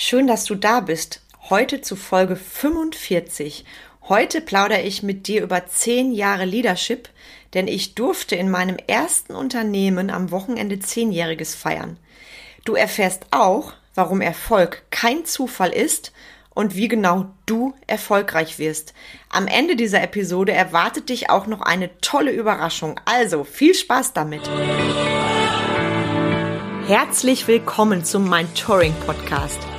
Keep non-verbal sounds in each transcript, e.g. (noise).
Schön, dass du da bist. Heute zu Folge 45. Heute plaudere ich mit dir über 10 Jahre Leadership, denn ich durfte in meinem ersten Unternehmen am Wochenende Zehnjähriges feiern. Du erfährst auch, warum Erfolg kein Zufall ist und wie genau du erfolgreich wirst. Am Ende dieser Episode erwartet dich auch noch eine tolle Überraschung. Also viel Spaß damit. Herzlich willkommen zum Mein Touring Podcast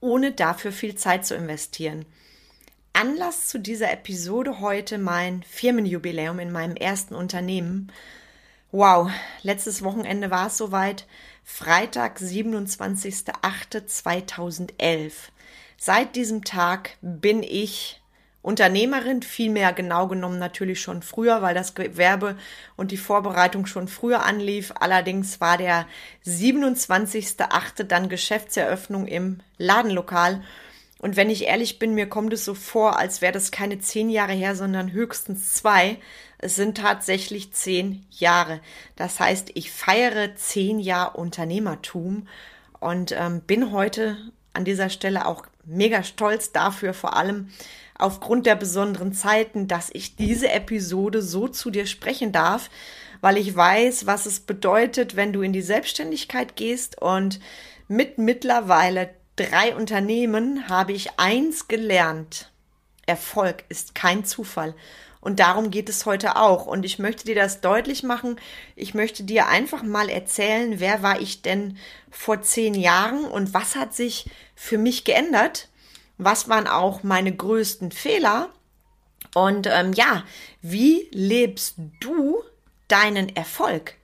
ohne dafür viel Zeit zu investieren. Anlass zu dieser Episode heute mein Firmenjubiläum in meinem ersten Unternehmen. Wow, letztes Wochenende war es soweit. Freitag, 27.08.2011. Seit diesem Tag bin ich Unternehmerin, vielmehr genau genommen natürlich schon früher, weil das Gewerbe und die Vorbereitung schon früher anlief. Allerdings war der 27.8. dann Geschäftseröffnung im Ladenlokal. Und wenn ich ehrlich bin, mir kommt es so vor, als wäre das keine zehn Jahre her, sondern höchstens zwei. Es sind tatsächlich zehn Jahre. Das heißt, ich feiere zehn Jahre Unternehmertum und ähm, bin heute an dieser Stelle auch mega stolz dafür, vor allem, aufgrund der besonderen Zeiten, dass ich diese Episode so zu dir sprechen darf, weil ich weiß, was es bedeutet, wenn du in die Selbstständigkeit gehst und mit mittlerweile drei Unternehmen habe ich eins gelernt. Erfolg ist kein Zufall. Und darum geht es heute auch. Und ich möchte dir das deutlich machen. Ich möchte dir einfach mal erzählen, wer war ich denn vor zehn Jahren und was hat sich für mich geändert was waren auch meine größten Fehler und ähm, ja, wie lebst du deinen Erfolg?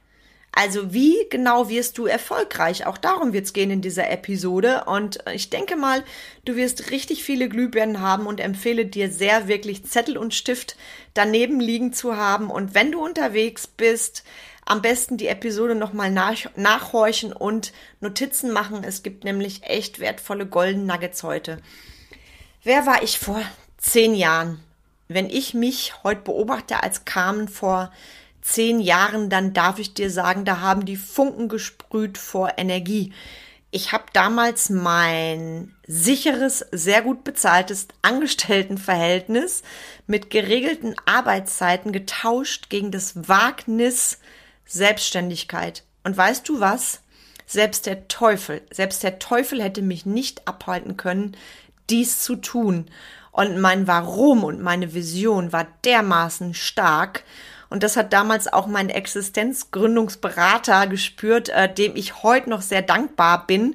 Also wie genau wirst du erfolgreich? Auch darum wird es gehen in dieser Episode. Und ich denke mal, du wirst richtig viele Glühbirnen haben und empfehle dir sehr wirklich Zettel und Stift daneben liegen zu haben. Und wenn du unterwegs bist, am besten die Episode nochmal nach, nachhorchen und Notizen machen. Es gibt nämlich echt wertvolle Golden Nuggets heute. Wer war ich vor zehn Jahren? Wenn ich mich heute beobachte als Carmen vor zehn Jahren, dann darf ich dir sagen, da haben die Funken gesprüht vor Energie. Ich habe damals mein sicheres, sehr gut bezahltes Angestelltenverhältnis mit geregelten Arbeitszeiten getauscht gegen das Wagnis Selbstständigkeit. Und weißt du was? Selbst der Teufel, selbst der Teufel hätte mich nicht abhalten können, dies zu tun. Und mein Warum und meine Vision war dermaßen stark. Und das hat damals auch mein Existenzgründungsberater gespürt, äh, dem ich heute noch sehr dankbar bin,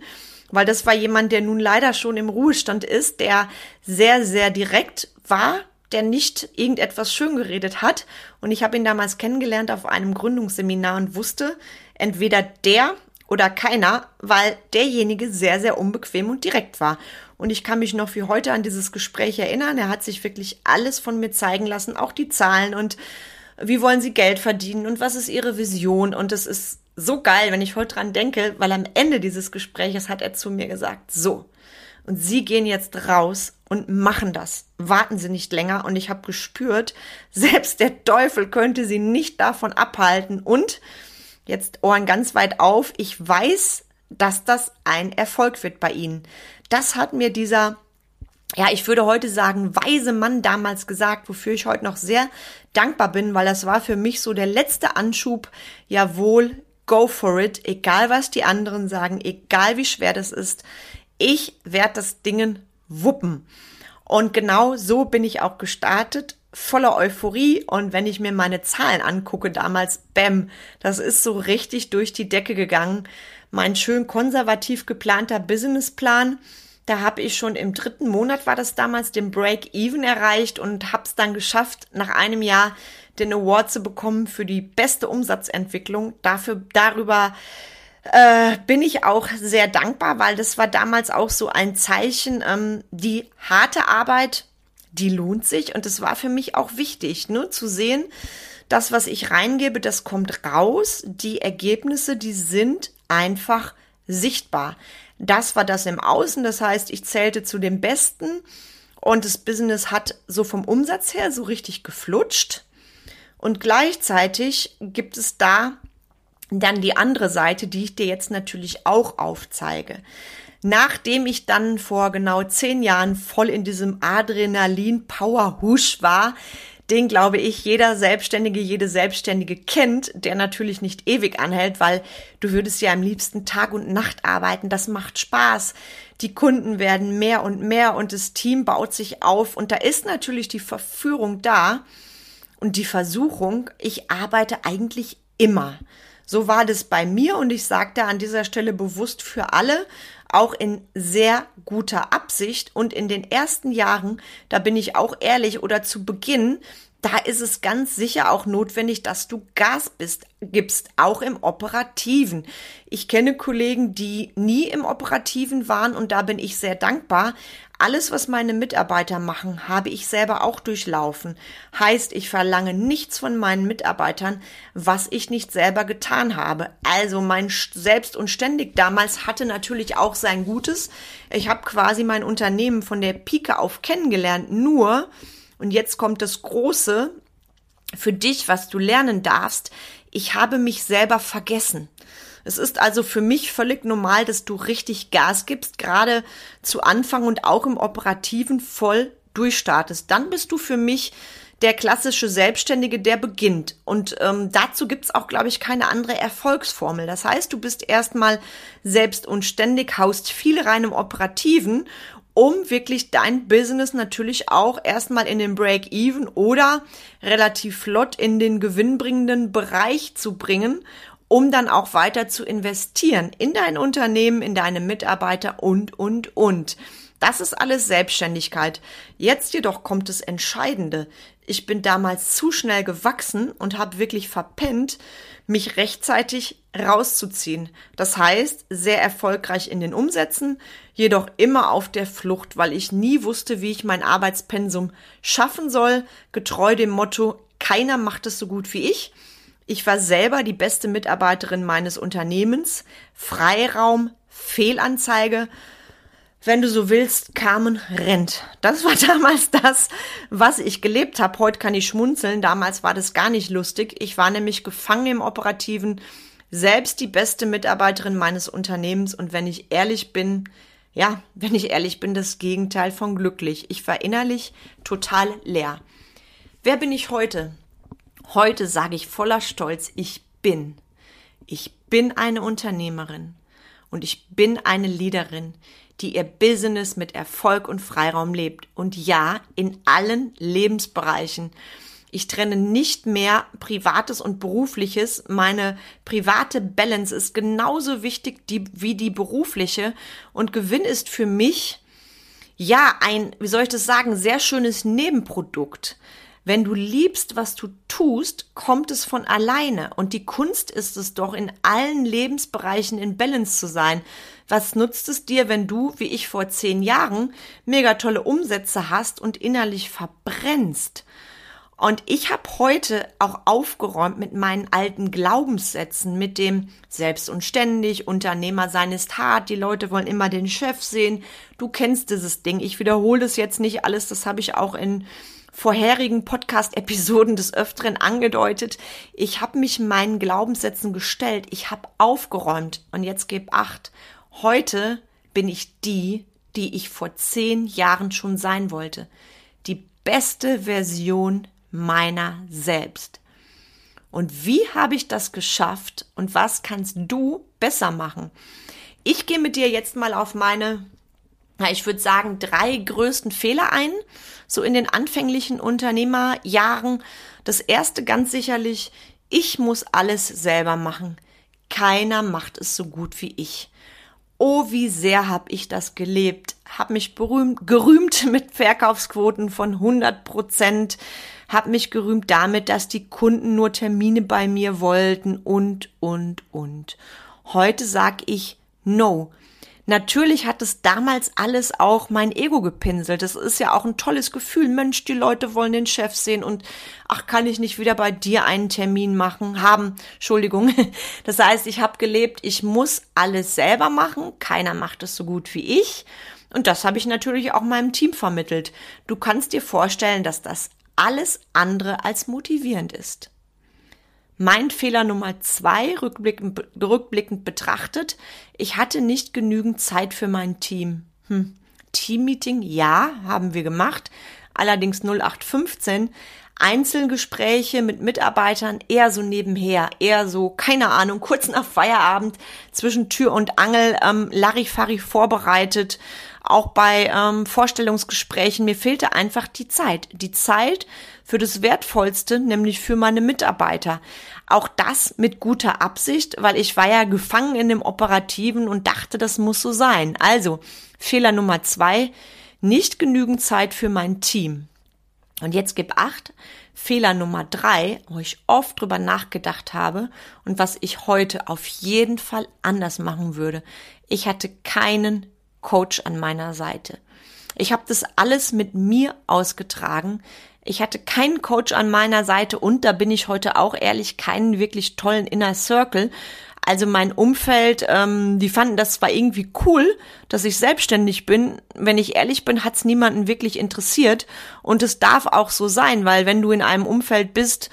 weil das war jemand, der nun leider schon im Ruhestand ist, der sehr, sehr direkt war, der nicht irgendetwas schön geredet hat. Und ich habe ihn damals kennengelernt auf einem Gründungsseminar und wusste, entweder der oder keiner, weil derjenige sehr, sehr unbequem und direkt war. Und ich kann mich noch wie heute an dieses Gespräch erinnern. Er hat sich wirklich alles von mir zeigen lassen, auch die Zahlen und wie wollen sie Geld verdienen und was ist ihre Vision. Und es ist so geil, wenn ich heute dran denke, weil am Ende dieses Gespräches hat er zu mir gesagt, so. Und sie gehen jetzt raus und machen das. Warten Sie nicht länger. Und ich habe gespürt, (laughs) selbst der Teufel könnte sie nicht davon abhalten. Und jetzt Ohren ganz weit auf. Ich weiß, dass das ein Erfolg wird bei Ihnen. Das hat mir dieser, ja, ich würde heute sagen, weise Mann damals gesagt, wofür ich heute noch sehr dankbar bin, weil das war für mich so der letzte Anschub. Jawohl, go for it, egal was die anderen sagen, egal wie schwer das ist. Ich werde das Dingen wuppen. Und genau so bin ich auch gestartet voller Euphorie und wenn ich mir meine Zahlen angucke, damals, bam, das ist so richtig durch die Decke gegangen mein schön konservativ geplanter Businessplan. Da habe ich schon im dritten Monat war das damals den Break-Even erreicht und habe es dann geschafft, nach einem Jahr den Award zu bekommen für die beste Umsatzentwicklung. Dafür darüber äh, bin ich auch sehr dankbar, weil das war damals auch so ein Zeichen, ähm, die harte Arbeit, die lohnt sich und es war für mich auch wichtig, ne, zu sehen, das, was ich reingebe, das kommt raus, die Ergebnisse, die sind einfach sichtbar. Das war das im Außen, das heißt, ich zählte zu den Besten und das Business hat so vom Umsatz her so richtig geflutscht. Und gleichzeitig gibt es da dann die andere Seite, die ich dir jetzt natürlich auch aufzeige. Nachdem ich dann vor genau zehn Jahren voll in diesem Adrenalin-Power-Husch war, den glaube ich jeder Selbstständige, jede Selbstständige kennt, der natürlich nicht ewig anhält, weil du würdest ja am liebsten Tag und Nacht arbeiten. Das macht Spaß. Die Kunden werden mehr und mehr und das Team baut sich auf und da ist natürlich die Verführung da und die Versuchung, ich arbeite eigentlich immer. So war das bei mir und ich sagte an dieser Stelle bewusst für alle, auch in sehr guter Absicht. Und in den ersten Jahren, da bin ich auch ehrlich oder zu Beginn, da ist es ganz sicher auch notwendig, dass du Gas bist, gibst, auch im Operativen. Ich kenne Kollegen, die nie im Operativen waren und da bin ich sehr dankbar. Alles, was meine Mitarbeiter machen, habe ich selber auch durchlaufen. Heißt, ich verlange nichts von meinen Mitarbeitern, was ich nicht selber getan habe. Also mein Selbst und Ständig damals hatte natürlich auch sein Gutes. Ich habe quasi mein Unternehmen von der Pike auf kennengelernt. Nur, und jetzt kommt das Große für dich, was du lernen darfst, ich habe mich selber vergessen. Es ist also für mich völlig normal, dass du richtig Gas gibst, gerade zu Anfang und auch im Operativen voll durchstartest. Dann bist du für mich der klassische Selbstständige, der beginnt. Und ähm, dazu gibt's auch, glaube ich, keine andere Erfolgsformel. Das heißt, du bist erstmal selbst und ständig, haust viel rein im Operativen, um wirklich dein Business natürlich auch erstmal in den Break-Even oder relativ flott in den gewinnbringenden Bereich zu bringen um dann auch weiter zu investieren in dein Unternehmen, in deine Mitarbeiter und, und, und. Das ist alles Selbstständigkeit. Jetzt jedoch kommt das Entscheidende. Ich bin damals zu schnell gewachsen und habe wirklich verpennt, mich rechtzeitig rauszuziehen. Das heißt, sehr erfolgreich in den Umsätzen, jedoch immer auf der Flucht, weil ich nie wusste, wie ich mein Arbeitspensum schaffen soll, getreu dem Motto, keiner macht es so gut wie ich. Ich war selber die beste Mitarbeiterin meines Unternehmens. Freiraum, Fehlanzeige. Wenn du so willst, Carmen rennt. Das war (laughs) damals das, was ich gelebt habe. Heute kann ich schmunzeln. Damals war das gar nicht lustig. Ich war nämlich gefangen im Operativen, selbst die beste Mitarbeiterin meines Unternehmens. Und wenn ich ehrlich bin, ja, wenn ich ehrlich bin, das Gegenteil von glücklich. Ich war innerlich total leer. Wer bin ich heute? Heute sage ich voller Stolz, ich bin. Ich bin eine Unternehmerin und ich bin eine Leaderin, die ihr Business mit Erfolg und Freiraum lebt. Und ja, in allen Lebensbereichen. Ich trenne nicht mehr Privates und Berufliches. Meine private Balance ist genauso wichtig die, wie die berufliche. Und Gewinn ist für mich, ja, ein, wie soll ich das sagen, sehr schönes Nebenprodukt. Wenn du liebst, was du tust, kommt es von alleine. Und die Kunst ist es doch, in allen Lebensbereichen in Balance zu sein. Was nutzt es dir, wenn du, wie ich vor zehn Jahren, mega tolle Umsätze hast und innerlich verbrennst? Und ich habe heute auch aufgeräumt mit meinen alten Glaubenssätzen, mit dem selbst und ständig, Unternehmer sein ist hart, die Leute wollen immer den Chef sehen. Du kennst dieses Ding. Ich wiederhole das jetzt nicht alles, das habe ich auch in vorherigen Podcast-Episoden des Öfteren angedeutet. Ich habe mich meinen Glaubenssätzen gestellt. Ich habe aufgeräumt. Und jetzt geb acht. Heute bin ich die, die ich vor zehn Jahren schon sein wollte. Die beste Version meiner selbst. Und wie habe ich das geschafft und was kannst du besser machen? Ich gehe mit dir jetzt mal auf meine ich würde sagen, drei größten Fehler ein, so in den anfänglichen Unternehmerjahren. Das erste ganz sicherlich, ich muss alles selber machen. Keiner macht es so gut wie ich. Oh, wie sehr habe ich das gelebt, habe mich berühmt, gerühmt (laughs) mit Verkaufsquoten von 100 Prozent, habe mich gerühmt damit, dass die Kunden nur Termine bei mir wollten und, und, und. Heute sag ich No. Natürlich hat es damals alles auch mein Ego gepinselt. Das ist ja auch ein tolles Gefühl. Mensch, die Leute wollen den Chef sehen und ach, kann ich nicht wieder bei dir einen Termin machen, haben, Entschuldigung. (laughs) Das heißt, ich habe gelebt, ich muss alles selber machen. Keiner macht es so gut wie ich. Und das habe ich natürlich auch meinem Team vermittelt. Du kannst dir vorstellen, dass das alles andere als motivierend ist. Mein Fehler Nummer zwei, rückblickend, rückblickend betrachtet, ich hatte nicht genügend Zeit für mein Team. Hm. Teammeeting, ja, haben wir gemacht, allerdings 0815. Einzelgespräche mit Mitarbeitern eher so nebenher, eher so, keine Ahnung, kurz nach Feierabend zwischen Tür und Angel, ähm, Larifari vorbereitet, auch bei ähm, Vorstellungsgesprächen. Mir fehlte einfach die Zeit. Die Zeit für das Wertvollste, nämlich für meine Mitarbeiter. Auch das mit guter Absicht, weil ich war ja gefangen in dem Operativen und dachte, das muss so sein. Also, Fehler Nummer zwei, nicht genügend Zeit für mein Team. Und jetzt gib acht. Fehler Nummer drei, wo ich oft drüber nachgedacht habe und was ich heute auf jeden Fall anders machen würde. Ich hatte keinen Coach an meiner Seite. Ich habe das alles mit mir ausgetragen. Ich hatte keinen Coach an meiner Seite und da bin ich heute auch ehrlich, keinen wirklich tollen Inner Circle. Also mein Umfeld, ähm, die fanden das zwar irgendwie cool, dass ich selbstständig bin. Wenn ich ehrlich bin, hat's niemanden wirklich interessiert. Und es darf auch so sein, weil wenn du in einem Umfeld bist,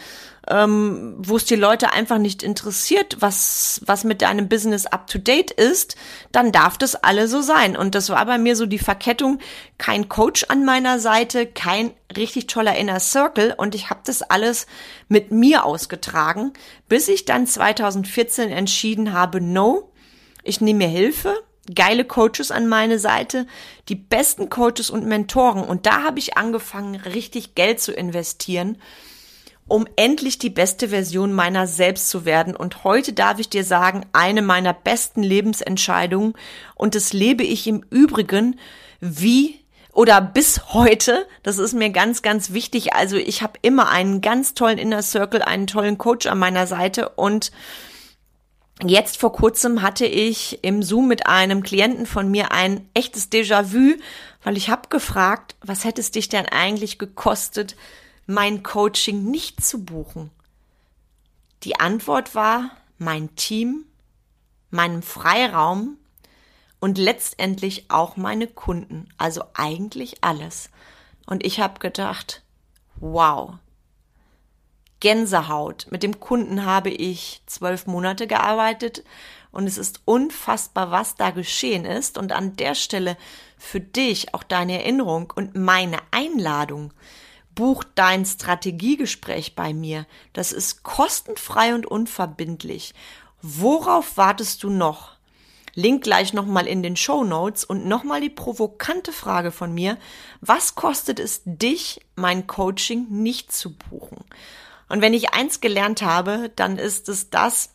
ähm, wo es die Leute einfach nicht interessiert, was, was mit deinem Business up to date ist, dann darf das alle so sein. Und das war bei mir so die Verkettung, kein Coach an meiner Seite, kein richtig toller Inner Circle und ich habe das alles mit mir ausgetragen, bis ich dann 2014 entschieden habe, no, ich nehme mir Hilfe, geile Coaches an meine Seite, die besten Coaches und Mentoren. Und da habe ich angefangen, richtig Geld zu investieren um endlich die beste Version meiner selbst zu werden. Und heute darf ich dir sagen, eine meiner besten Lebensentscheidungen. Und das lebe ich im Übrigen wie oder bis heute. Das ist mir ganz, ganz wichtig. Also ich habe immer einen ganz tollen Inner Circle, einen tollen Coach an meiner Seite und Jetzt vor kurzem hatte ich im Zoom mit einem Klienten von mir ein echtes Déjà-vu, weil ich habe gefragt, was hätte es dich denn eigentlich gekostet, mein Coaching nicht zu buchen? Die Antwort war mein Team, meinem Freiraum und letztendlich auch meine Kunden, also eigentlich alles. Und ich habe gedacht, wow, Gänsehaut. Mit dem Kunden habe ich zwölf Monate gearbeitet und es ist unfassbar, was da geschehen ist. Und an der Stelle für dich auch deine Erinnerung und meine Einladung buch dein Strategiegespräch bei mir. Das ist kostenfrei und unverbindlich. Worauf wartest du noch? Link gleich nochmal in den Show Notes und nochmal die provokante Frage von mir. Was kostet es dich, mein Coaching nicht zu buchen? Und wenn ich eins gelernt habe, dann ist es das,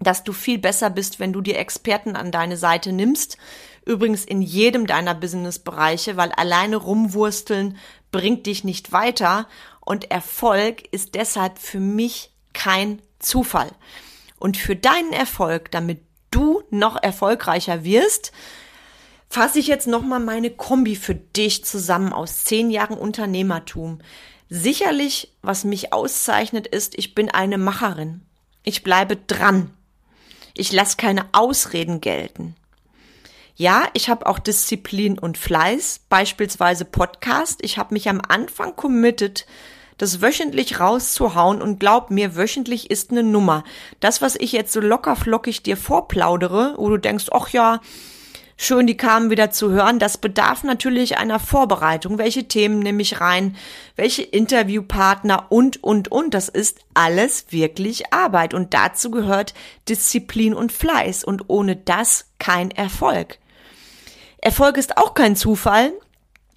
dass du viel besser bist, wenn du dir Experten an deine Seite nimmst. Übrigens in jedem deiner Businessbereiche, weil alleine rumwursteln bringt dich nicht weiter und Erfolg ist deshalb für mich kein Zufall. Und für deinen Erfolg, damit du noch erfolgreicher wirst, fasse ich jetzt nochmal meine Kombi für dich zusammen aus zehn Jahren Unternehmertum. Sicherlich, was mich auszeichnet, ist, ich bin eine Macherin. Ich bleibe dran. Ich lasse keine Ausreden gelten. Ja, ich habe auch Disziplin und Fleiß, beispielsweise Podcast. Ich habe mich am Anfang committed, das wöchentlich rauszuhauen und glaub mir, wöchentlich ist eine Nummer. Das, was ich jetzt so locker flockig dir vorplaudere, wo du denkst, ach ja, schön, die kamen wieder zu hören, das bedarf natürlich einer Vorbereitung. Welche Themen nehme ich rein? Welche Interviewpartner und, und, und. Das ist alles wirklich Arbeit und dazu gehört Disziplin und Fleiß und ohne das kein Erfolg. Erfolg ist auch kein Zufall,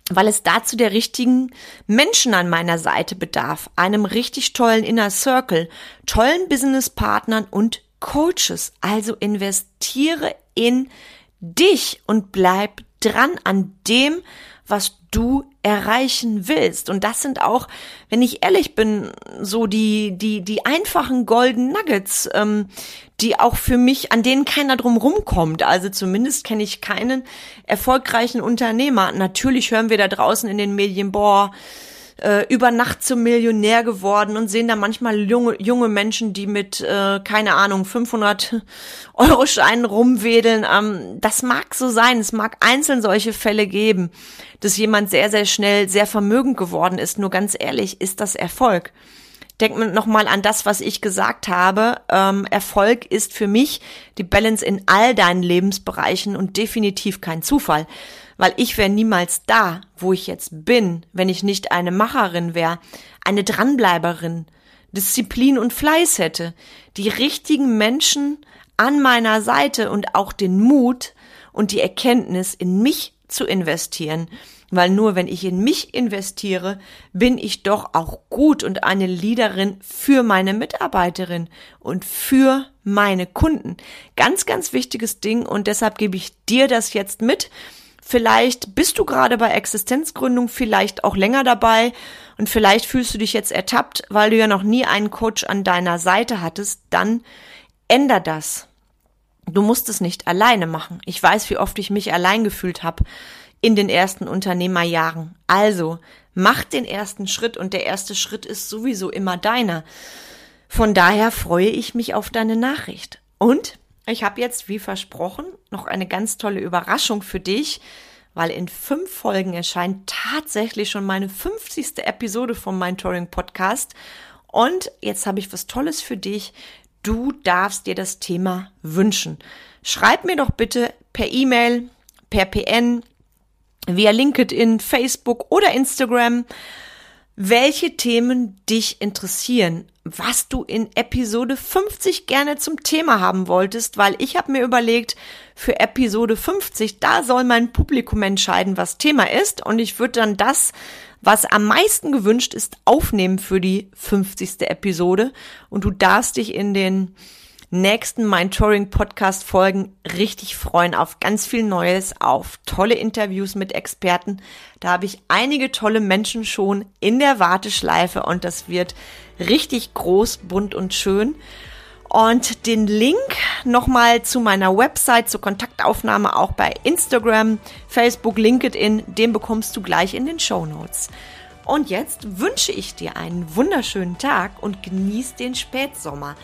weil es dazu der richtigen Menschen an meiner Seite bedarf, einem richtig tollen Inner Circle, tollen Businesspartnern und Coaches. Also investiere in dich und bleib dran an dem, was du erreichen willst. Und das sind auch, wenn ich ehrlich bin, so die, die, die einfachen Golden Nuggets, ähm, die auch für mich, an denen keiner drum rumkommt. Also zumindest kenne ich keinen erfolgreichen Unternehmer. Natürlich hören wir da draußen in den Medien, boah, äh, über Nacht zum Millionär geworden und sehen da manchmal junge, junge Menschen, die mit, äh, keine Ahnung, 500 (laughs) Euro Scheinen rumwedeln. Ähm, das mag so sein. Es mag einzeln solche Fälle geben, dass jemand sehr, sehr schnell sehr vermögend geworden ist. Nur ganz ehrlich, ist das Erfolg? Denk mir nochmal an das, was ich gesagt habe. Ähm, Erfolg ist für mich die Balance in all deinen Lebensbereichen und definitiv kein Zufall weil ich wäre niemals da, wo ich jetzt bin, wenn ich nicht eine Macherin wäre, eine Dranbleiberin, Disziplin und Fleiß hätte, die richtigen Menschen an meiner Seite und auch den Mut und die Erkenntnis in mich zu investieren, weil nur wenn ich in mich investiere, bin ich doch auch gut und eine Leaderin für meine Mitarbeiterin und für meine Kunden. Ganz, ganz wichtiges Ding und deshalb gebe ich dir das jetzt mit. Vielleicht bist du gerade bei Existenzgründung, vielleicht auch länger dabei und vielleicht fühlst du dich jetzt ertappt, weil du ja noch nie einen Coach an deiner Seite hattest, dann änder das. Du musst es nicht alleine machen. Ich weiß, wie oft ich mich allein gefühlt habe in den ersten Unternehmerjahren. Also, mach den ersten Schritt und der erste Schritt ist sowieso immer deiner. Von daher freue ich mich auf deine Nachricht. Und ich habe jetzt, wie versprochen, noch eine ganz tolle Überraschung für dich, weil in fünf Folgen erscheint tatsächlich schon meine 50. Episode vom Mentoring Podcast. Und jetzt habe ich was Tolles für dich. Du darfst dir das Thema wünschen. Schreib mir doch bitte per E-Mail, per PN, via LinkedIn, Facebook oder Instagram welche Themen dich interessieren, was du in Episode 50 gerne zum Thema haben wolltest, weil ich habe mir überlegt, für Episode 50, da soll mein Publikum entscheiden, was Thema ist und ich würde dann das, was am meisten gewünscht ist, aufnehmen für die 50. Episode und du darfst dich in den nächsten Mind Touring Podcast Folgen richtig freuen auf ganz viel Neues, auf tolle Interviews mit Experten. Da habe ich einige tolle Menschen schon in der Warteschleife und das wird richtig groß, bunt und schön. Und den Link nochmal zu meiner Website, zur Kontaktaufnahme auch bei Instagram, Facebook, LinkedIn, den bekommst du gleich in den Show Notes. Und jetzt wünsche ich dir einen wunderschönen Tag und genieß den Spätsommer.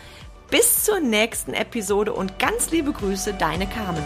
Bis zur nächsten Episode und ganz liebe Grüße, deine Carmen.